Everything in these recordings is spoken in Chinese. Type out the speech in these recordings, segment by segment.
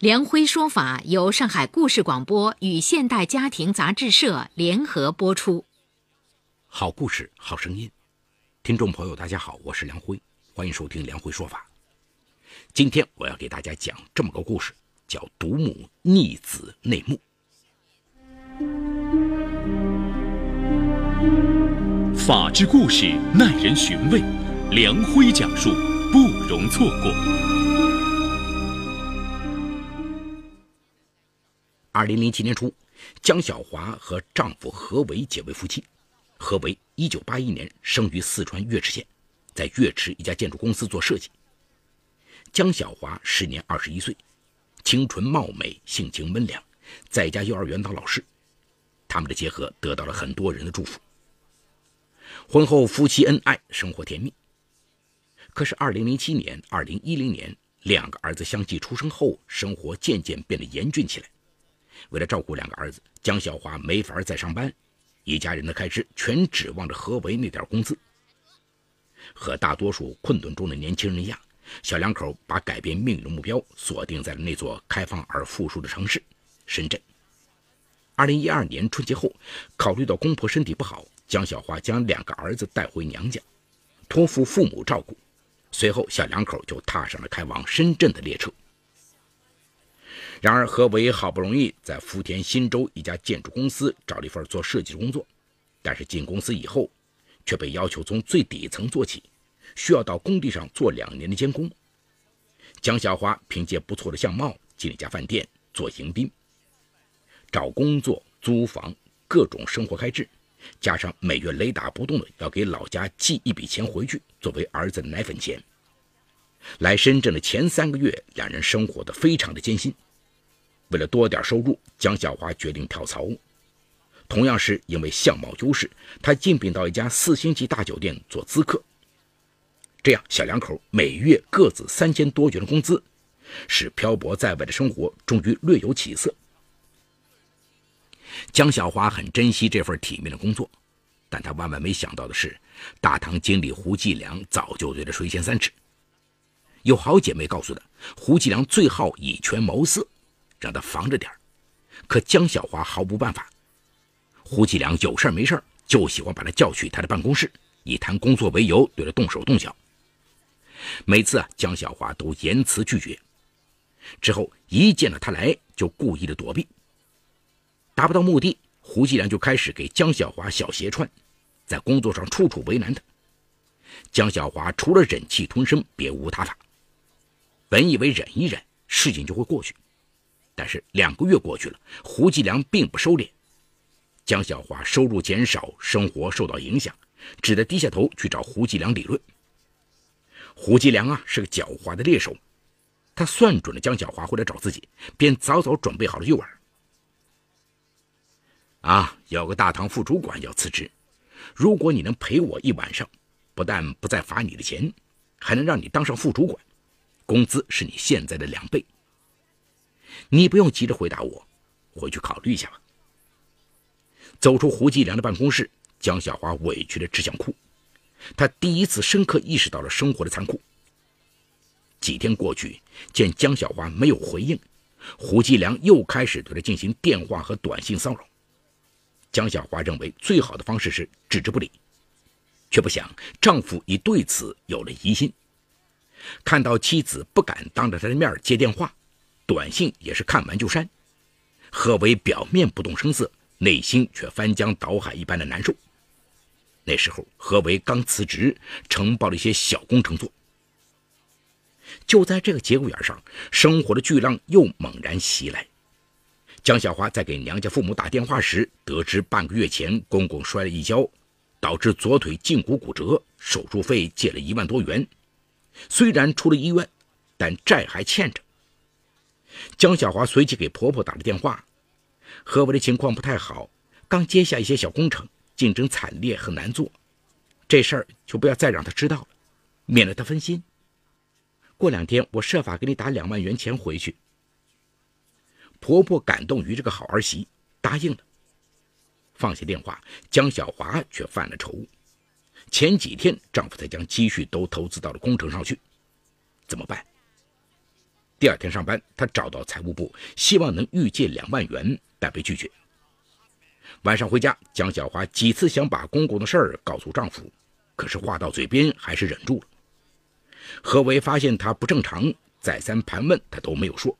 梁辉说法由上海故事广播与现代家庭杂志社联合播出。好故事，好声音，听众朋友，大家好，我是梁辉，欢迎收听梁辉说法。今天我要给大家讲这么个故事，叫《独母逆子内幕》。法治故事耐人寻味，梁辉讲述不容错过。二零零七年初，江小华和丈夫何为结为夫妻。何为一九八一年生于四川岳池县，在岳池一家建筑公司做设计。江小华时年二十一岁，清纯貌美，性情温良，在一家幼儿园当老师。他们的结合得到了很多人的祝福。婚后夫妻恩爱，生活甜蜜。可是二零零七年、二零一零年，两个儿子相继出生后，生活渐渐变得严峻起来。为了照顾两个儿子，江小华没法再上班，一家人的开支全指望着何为那点工资。和大多数困顿中的年轻人一样，小两口把改变命运的目标锁定在了那座开放而富庶的城市——深圳。二零一二年春节后，考虑到公婆身体不好，江小华将两个儿子带回娘家，托付父母照顾。随后，小两口就踏上了开往深圳的列车。然而，何为好不容易在福田新洲一家建筑公司找了一份做设计的工作，但是进公司以后，却被要求从最底层做起，需要到工地上做两年的监工。江小花凭借不错的相貌进了一家饭店做迎宾，找工作、租房、各种生活开支，加上每月雷打不动的要给老家寄一笔钱回去作为儿子的奶粉钱。来深圳的前三个月，两人生活的非常的艰辛。为了多点收入，江小华决定跳槽。同样是因为相貌优势，他竞聘到一家四星级大酒店做咨客。这样，小两口每月各自三千多元的工资，使漂泊在外的生活终于略有起色。江小华很珍惜这份体面的工作，但他万万没想到的是，大堂经理胡继良早就对他垂涎三尺。有好姐妹告诉他，胡继良最好以权谋私。让他防着点可江小华毫无办法。胡继良有事没事就喜欢把他叫去他的办公室，以谈工作为由对他动手动脚。每次啊，江小华都严词拒绝。之后一见到他来，就故意的躲避。达不到目的，胡继良就开始给江小华小鞋穿，在工作上处处为难他。江小华除了忍气吞声，别无他法。本以为忍一忍，事情就会过去。但是两个月过去了，胡继良并不收敛，江小华收入减少，生活受到影响，只得低下头去找胡继良理论。胡继良啊是个狡猾的猎手，他算准了江小华会来找自己，便早早准备好了诱饵。啊，有个大堂副主管要辞职，如果你能陪我一晚上，不但不再罚你的钱，还能让你当上副主管，工资是你现在的两倍。你不用急着回答我，回去考虑一下吧。走出胡继良的办公室，江小华委屈的只想哭。他第一次深刻意识到了生活的残酷。几天过去，见江小华没有回应，胡继良又开始对他进行电话和短信骚扰。江小华认为最好的方式是置之不理，却不想丈夫已对此有了疑心。看到妻子不敢当着他的面接电话。短信也是看完就删，何为表面不动声色，内心却翻江倒海一般的难受。那时候何为刚辞职，承包了一些小工程做。就在这个节骨眼上，生活的巨浪又猛然袭来。江小华在给娘家父母打电话时，得知半个月前公公摔了一跤，导致左腿胫骨骨折，手术费借了一万多元。虽然出了医院，但债还欠着。江小华随即给婆婆打了电话，何为的情况不太好，刚接下一些小工程，竞争惨烈，很难做。这事儿就不要再让他知道了，免得他分心。过两天我设法给你打两万元钱回去。婆婆感动于这个好儿媳，答应了。放下电话，江小华却犯了愁。前几天丈夫才将积蓄都投资到了工程上去，怎么办？第二天上班，她找到财务部，希望能预借两万元，但被拒绝。晚上回家，江小华几次想把公公的事儿告诉丈夫，可是话到嘴边还是忍住了。何为发现他不正常，再三盘问，他都没有说。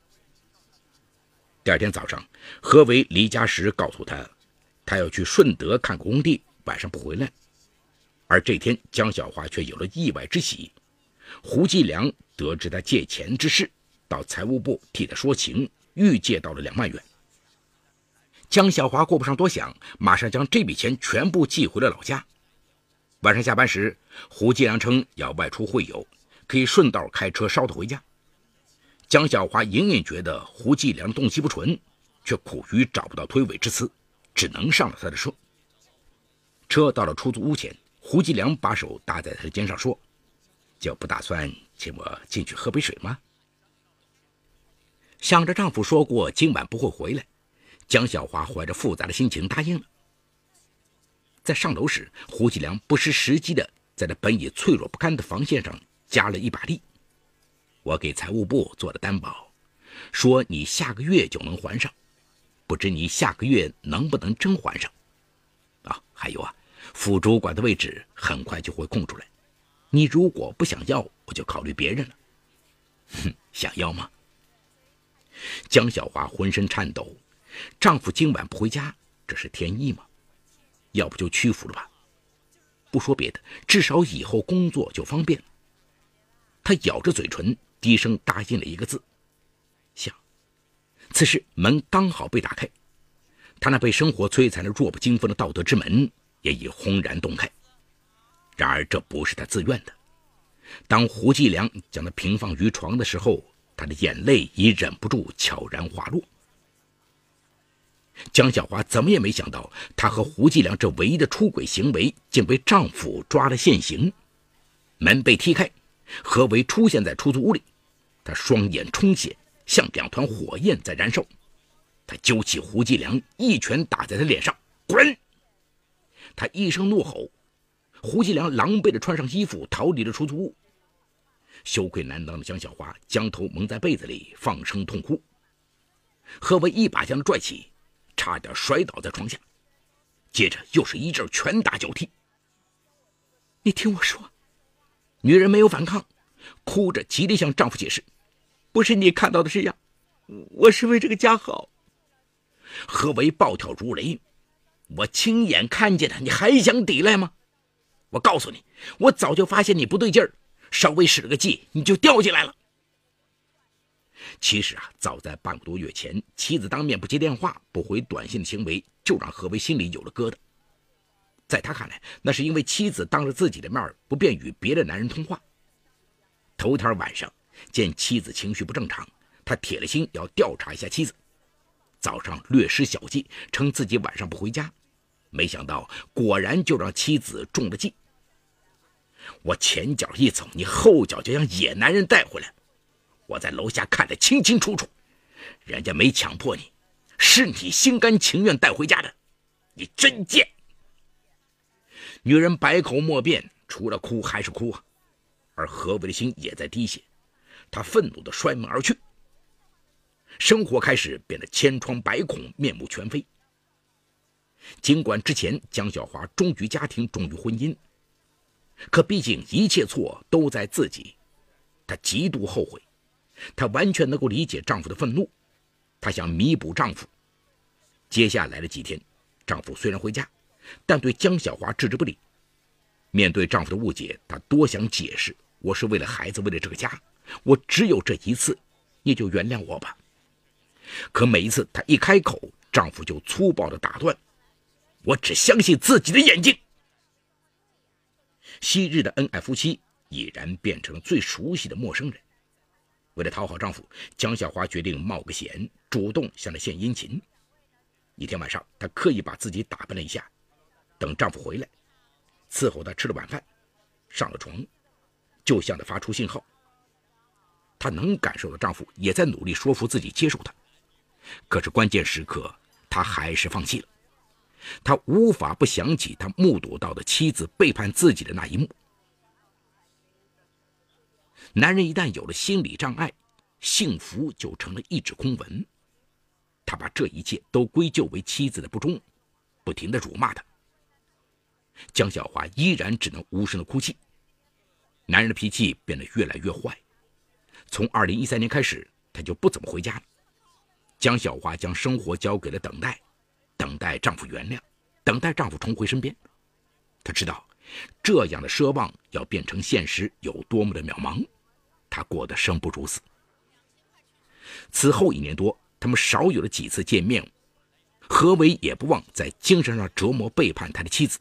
第二天早上，何为离家时告诉他，他要去顺德看工地，晚上不回来。而这天，江小华却有了意外之喜。胡继良得知他借钱之事，到财务部替他说情，预借到了两万元。江小华顾不上多想，马上将这笔钱全部寄回了老家。晚上下班时，胡继良称要外出会友，可以顺道开车捎他回家。江小华隐隐觉得胡继良动机不纯，却苦于找不到推诿之词，只能上了他的车。车到了出租屋前，胡继良把手搭在他的肩上说：“就不打算请我进去喝杯水吗？”想着丈夫说过今晚不会回来，江小华怀着复杂的心情答应了。在上楼时，胡继良不失时机的在那本已脆弱不堪的防线上加了一把力。我给财务部做了担保，说你下个月就能还上，不知你下个月能不能真还上？啊，还有啊，副主管的位置很快就会空出来，你如果不想要，我就考虑别人了。哼，想要吗？江小华浑身颤抖，丈夫今晚不回家，这是天意吗？要不就屈服了吧？不说别的，至少以后工作就方便了。她咬着嘴唇。低声答应了一个字：“想。”此时门刚好被打开，他那被生活摧残的弱不禁风的道德之门也已轰然洞开。然而这不是他自愿的。当胡继良将他平放于床的时候，他的眼泪已忍不住悄然滑落。江小华怎么也没想到，她和胡继良这唯一的出轨行为竟被丈夫抓了现行。门被踢开。何为出现在出租屋里，他双眼充血，像两团火焰在燃烧。他揪起胡继良，一拳打在他脸上，滚！他一声怒吼，胡继良狼狈地穿上衣服，逃离了出租屋。羞愧难当的江小华将头蒙在被子里，放声痛哭。何为一把将他拽起，差点摔倒在床下，接着又是一阵拳打脚踢。你听我说。女人没有反抗，哭着极力向丈夫解释：“不是你看到的这样，我是为这个家好。”何为暴跳如雷：“我亲眼看见的，你还想抵赖吗？我告诉你，我早就发现你不对劲儿，稍微使了个计，你就掉进来了。”其实啊，早在半个多月前，妻子当面不接电话、不回短信的行为，就让何为心里有了疙瘩。在他看来，那是因为妻子当着自己的面不便与别的男人通话。头天晚上见妻子情绪不正常，他铁了心要调查一下妻子。早上略施小计，称自己晚上不回家，没想到果然就让妻子中了计。我前脚一走，你后脚就将野男人带回来。我在楼下看得清清楚楚，人家没强迫你，是你心甘情愿带回家的，你真贱。女人百口莫辩，除了哭还是哭啊！而何为的心也在滴血，他愤怒地摔门而去。生活开始变得千疮百孔，面目全非。尽管之前江小华忠于家庭，忠于婚姻，可毕竟一切错都在自己，她极度后悔。她完全能够理解丈夫的愤怒，她想弥补丈夫。接下来的几天，丈夫虽然回家。但对江小华置之不理。面对丈夫的误解，她多想解释：“我是为了孩子，为了这个家，我只有这一次，你就原谅我吧。”可每一次她一开口，丈夫就粗暴地打断：“我只相信自己的眼睛。”昔日的恩爱夫妻已然变成了最熟悉的陌生人。为了讨好丈夫，江小华决定冒个险，主动向他献殷勤。一天晚上，她刻意把自己打扮了一下。等丈夫回来，伺候他吃了晚饭，上了床，就向他发出信号。她能感受到丈夫也在努力说服自己接受她，可是关键时刻，她还是放弃了。他无法不想起他目睹到的妻子背叛自己的那一幕。男人一旦有了心理障碍，幸福就成了一纸空文。他把这一切都归咎为妻子的不忠，不停的辱骂他。江小华依然只能无声的哭泣。男人的脾气变得越来越坏。从二零一三年开始，他就不怎么回家了。江小华将生活交给了等待，等待丈夫原谅，等待丈夫重回身边。她知道，这样的奢望要变成现实有多么的渺茫。她过得生不如死。此后一年多。他们少有了几次见面，何为也不忘在精神上折磨背叛他的妻子，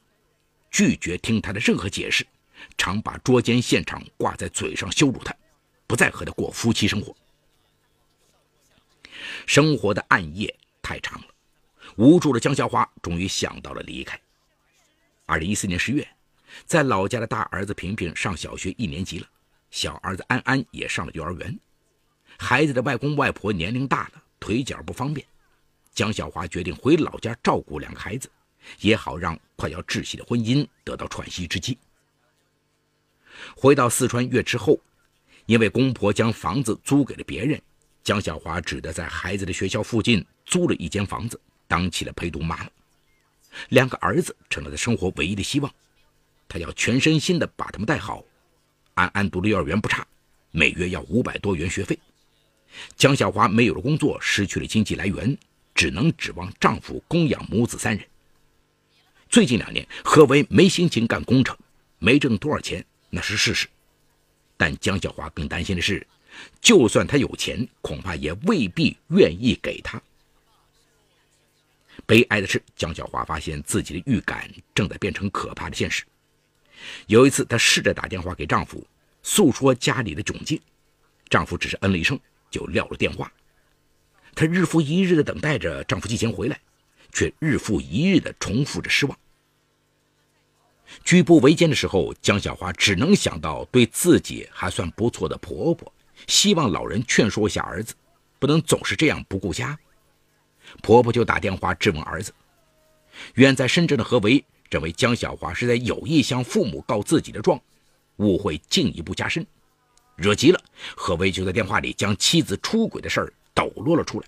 拒绝听他的任何解释，常把捉奸现场挂在嘴上羞辱他，不再和他过夫妻生活。生活的暗夜太长了，无助的江小花终于想到了离开。二零一四年十月，在老家的大儿子平平上小学一年级了，小儿子安安也上了幼儿园，孩子的外公外婆年龄大了。腿脚不方便，江小华决定回老家照顾两个孩子，也好让快要窒息的婚姻得到喘息之机。回到四川岳池后，因为公婆将房子租给了别人，江小华只得在孩子的学校附近租了一间房子，当起了陪读妈妈。两个儿子成了他生活唯一的希望，他要全身心的把他们带好。安安读的幼儿园不差，每月要五百多元学费。江小华没有了工作，失去了经济来源，只能指望丈夫供养母子三人。最近两年，何为没心情干工程，没挣多少钱那是事实。但江小华更担心的是，就算他有钱，恐怕也未必愿意给他。悲哀的是，江小华发现自己的预感正在变成可怕的现实。有一次，她试着打电话给丈夫，诉说家里的窘境，丈夫只是嗯了一声。就撂了电话，她日复一日的等待着丈夫寄钱回来，却日复一日的重复着失望。举步维艰的时候，江小花只能想到对自己还算不错的婆婆，希望老人劝说一下儿子，不能总是这样不顾家。婆婆就打电话质问儿子。远在深圳的何为认为江小华是在有意向父母告自己的状，误会进一步加深。惹急了，何为就在电话里将妻子出轨的事儿抖落了出来。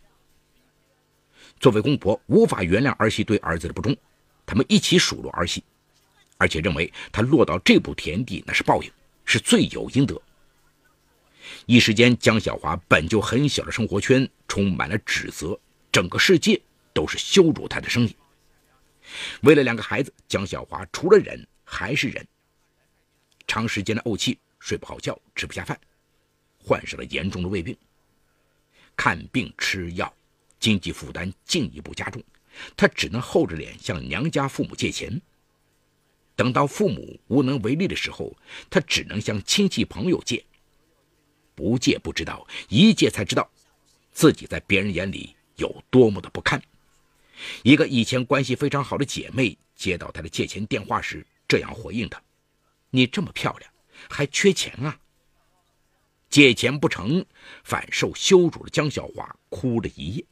作为公婆，无法原谅儿媳对儿子的不忠，他们一起数落儿媳，而且认为她落到这步田地那是报应，是罪有应得。一时间，江小华本就很小的生活圈充满了指责，整个世界都是羞辱他的声音。为了两个孩子，江小华除了忍还是忍，长时间的怄气。睡不好觉，吃不下饭，患上了严重的胃病。看病吃药，经济负担进一步加重，他只能厚着脸向娘家父母借钱。等到父母无能为力的时候，他只能向亲戚朋友借。不借不知道，一借才知道，自己在别人眼里有多么的不堪。一个以前关系非常好的姐妹接到她的借钱电话时，这样回应她：“你这么漂亮。”还缺钱啊！借钱不成，反受羞辱的江小华哭了一夜。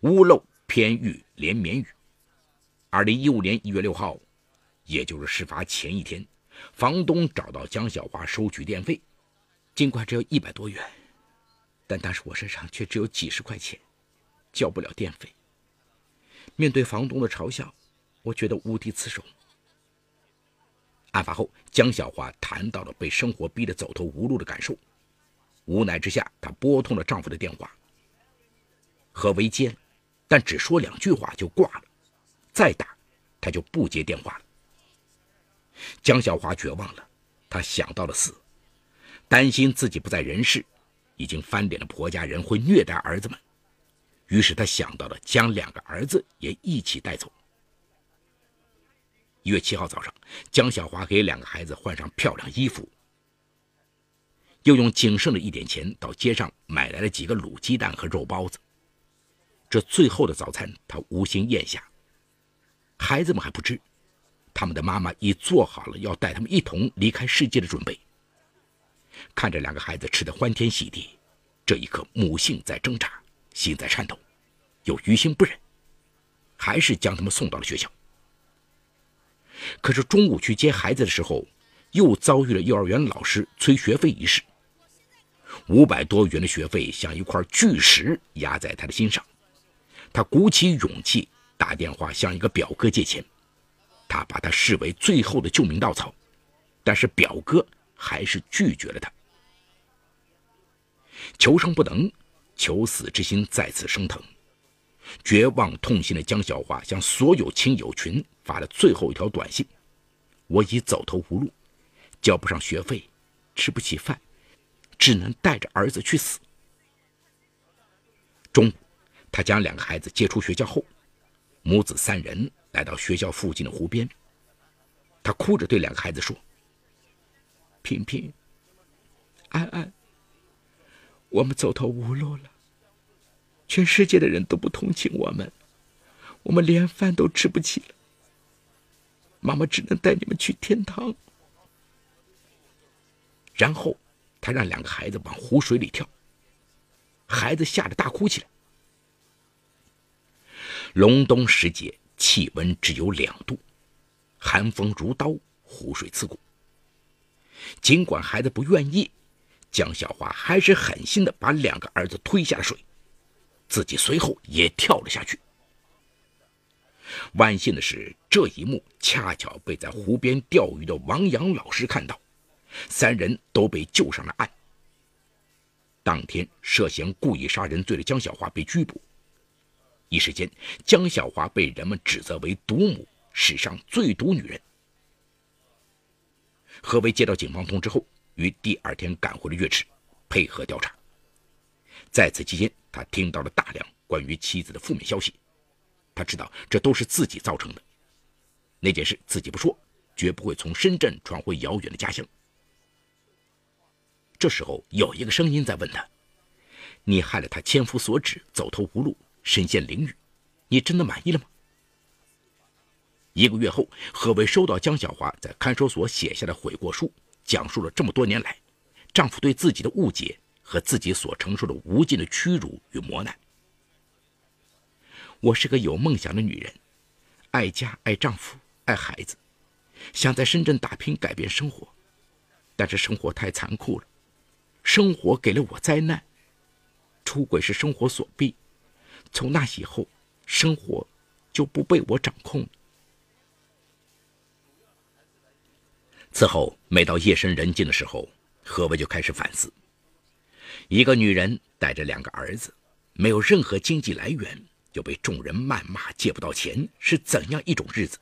屋漏偏遇连绵雨。二零一五年一月六号，也就是事发前一天，房东找到江小华收取电费，尽管只有一百多元，但当时我身上却只有几十块钱，交不了电费。面对房东的嘲笑，我觉得无地自容。案发后，江小华谈到了被生活逼得走投无路的感受，无奈之下，她拨通了丈夫的电话。何为接，但只说两句话就挂了，再打，他就不接电话了。江小华绝望了，她想到了死，担心自己不在人世，已经翻脸的婆家人会虐待儿子们，于是他想到了将两个儿子也一起带走。一月七号早上，江小华给两个孩子换上漂亮衣服，又用仅剩的一点钱到街上买来了几个卤鸡蛋和肉包子。这最后的早餐，他无心咽下。孩子们还不知，他们的妈妈已做好了要带他们一同离开世界的准备。看着两个孩子吃得欢天喜地，这一刻母性在挣扎，心在颤抖，又于心不忍，还是将他们送到了学校。可是中午去接孩子的时候，又遭遇了幼儿园老师催学费一事。五百多元的学费像一块巨石压在他的心上，他鼓起勇气打电话向一个表哥借钱，他把他视为最后的救命稻草，但是表哥还是拒绝了他。求生不能，求死之心再次升腾，绝望痛心的江小华向所有亲友群发了最后一条短信：“我已走投无路，交不上学费，吃不起饭。”只能带着儿子去死。中午，他将两个孩子接出学校后，母子三人来到学校附近的湖边。他哭着对两个孩子说：“平平、安安，我们走投无路了，全世界的人都不同情我们，我们连饭都吃不起了。妈妈只能带你们去天堂。”然后。他让两个孩子往湖水里跳，孩子吓得大哭起来。隆冬时节，气温只有两度，寒风如刀，湖水刺骨。尽管孩子不愿意，江小华还是狠心的把两个儿子推下了水，自己随后也跳了下去。万幸的是，这一幕恰巧被在湖边钓鱼的王阳老师看到。三人都被救上了岸。当天，涉嫌故意杀人罪的江小华被拘捕。一时间，江小华被人们指责为毒母，史上最毒女人。何为接到警方通知后，于第二天赶回了岳池，配合调查。在此期间，他听到了大量关于妻子的负面消息。他知道这都是自己造成的，那件事自己不说，绝不会从深圳传回遥远的家乡。这时候有一个声音在问他：“你害了他千夫所指，走投无路，身陷囹圄，你真的满意了吗？”一个月后，何伟收到江小华在看守所写下的悔过书，讲述了这么多年来丈夫对自己的误解和自己所承受的无尽的屈辱与磨难。我是个有梦想的女人，爱家、爱丈夫、爱孩子，想在深圳打拼改变生活，但是生活太残酷了。生活给了我灾难，出轨是生活所逼，从那以后，生活就不被我掌控。此后，每到夜深人静的时候，何伟就开始反思：一个女人带着两个儿子，没有任何经济来源，又被众人谩骂，借不到钱，是怎样一种日子？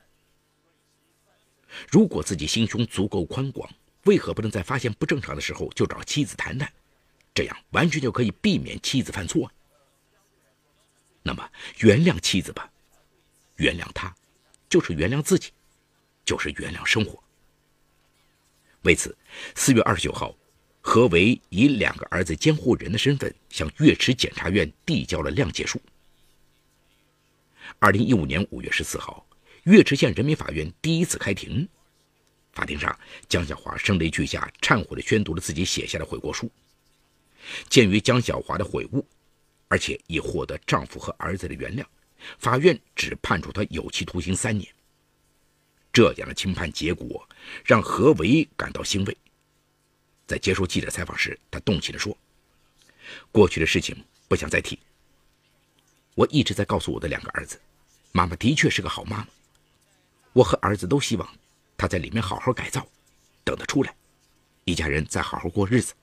如果自己心胸足够宽广。为何不能在发现不正常的时候就找妻子谈谈？这样完全就可以避免妻子犯错。那么原谅妻子吧，原谅他，就是原谅自己，就是原谅生活。为此，四月二十九号，何为以两个儿子监护人的身份向岳池检察院递交了谅解书。二零一五年五月十四号，岳池县人民法院第一次开庭。法庭上，江小华声泪俱下，忏悔的宣读了自己写下的悔过书。鉴于江小华的悔悟，而且已获得丈夫和儿子的原谅，法院只判处他有期徒刑三年。这样的轻判结果让何为感到欣慰。在接受记者采访时，他动情地说：“过去的事情不想再提。我一直在告诉我的两个儿子，妈妈的确是个好妈妈。我和儿子都希望。”他在里面好好改造，等他出来，一家人再好好过日子。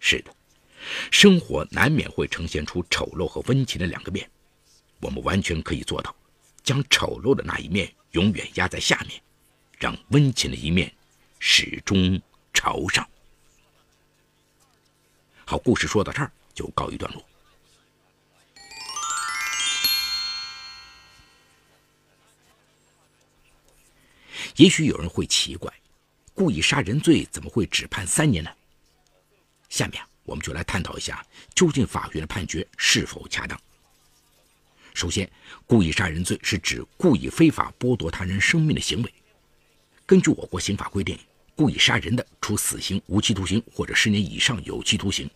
是的，生活难免会呈现出丑陋和温情的两个面，我们完全可以做到，将丑陋的那一面永远压在下面，让温情的一面始终朝上。好，故事说到这儿就告一段落。也许有人会奇怪，故意杀人罪怎么会只判三年呢？下面我们就来探讨一下，究竟法院的判决是否恰当。首先，故意杀人罪是指故意非法剥夺他人生命的行为。根据我国刑法规定，故意杀人的，处死刑、无期徒刑或者十年以上有期徒刑；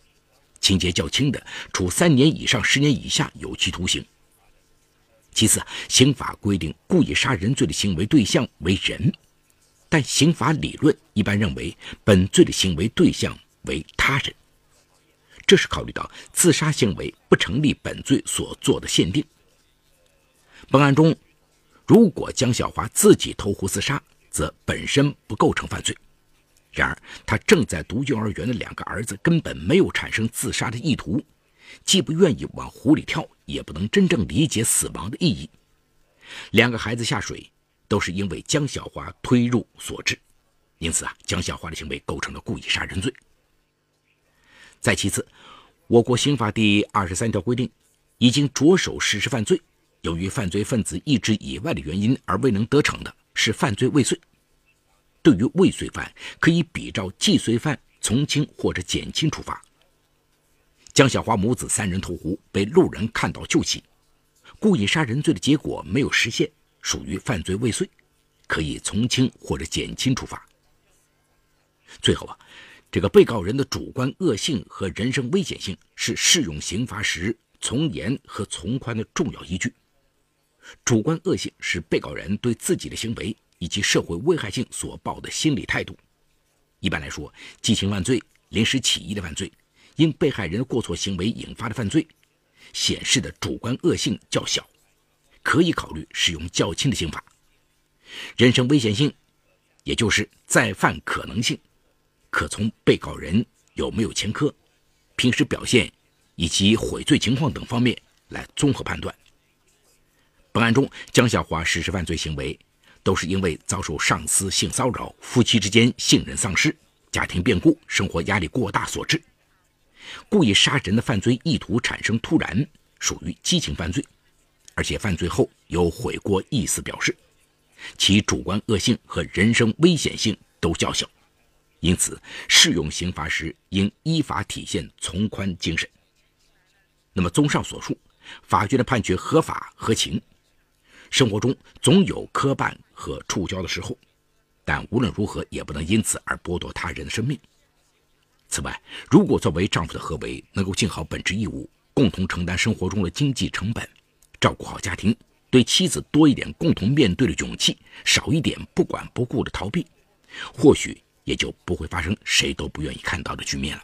情节较轻的，处三年以上十年以下有期徒刑。其次，刑法规定故意杀人罪的行为对象为人，但刑法理论一般认为本罪的行为对象为他人，这是考虑到自杀行为不成立本罪所做的限定。本案中，如果江小华自己投湖自杀，则本身不构成犯罪。然而，他正在读幼儿园的两个儿子根本没有产生自杀的意图，既不愿意往湖里跳，也不能真正理解死亡的意义。两个孩子下水都是因为江小华推入所致，因此啊，江小华的行为构成了故意杀人罪。再其次，我国刑法第二十三条规定，已经着手实施犯罪。由于犯罪分子意志以外的原因而未能得逞的，是犯罪未遂。对于未遂犯，可以比照既遂犯从轻或者减轻处罚。江小华母子三人投湖，被路人看到救起，故意杀人罪的结果没有实现，属于犯罪未遂，可以从轻或者减轻处罚。最后啊，这个被告人的主观恶性和人身危险性是适用刑罚时从严和从宽的重要依据。主观恶性是被告人对自己的行为以及社会危害性所抱的心理态度。一般来说，激情犯罪、临时起意的犯罪、因被害人过错行为引发的犯罪，显示的主观恶性较小，可以考虑使用较轻的刑罚。人身危险性，也就是再犯可能性，可从被告人有没有前科、平时表现以及悔罪情况等方面来综合判断。本案中，江小华实施犯罪行为，都是因为遭受上司性骚扰、夫妻之间信任丧失、家庭变故、生活压力过大所致。故意杀人的犯罪意图产生突然，属于激情犯罪，而且犯罪后有悔过意思表示，其主观恶性和人身危险性都较小，因此适用刑罚时应依法体现从宽精神。那么，综上所述，法院的判决合法合情。生活中总有磕绊和触礁的时候，但无论如何也不能因此而剥夺他人的生命。此外，如果作为丈夫的何为能够尽好本职义务，共同承担生活中的经济成本，照顾好家庭，对妻子多一点共同面对的勇气，少一点不管不顾的逃避，或许也就不会发生谁都不愿意看到的局面了。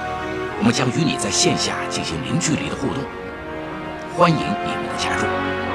我们将与你在线下进行零距离的互动，欢迎你们的加入。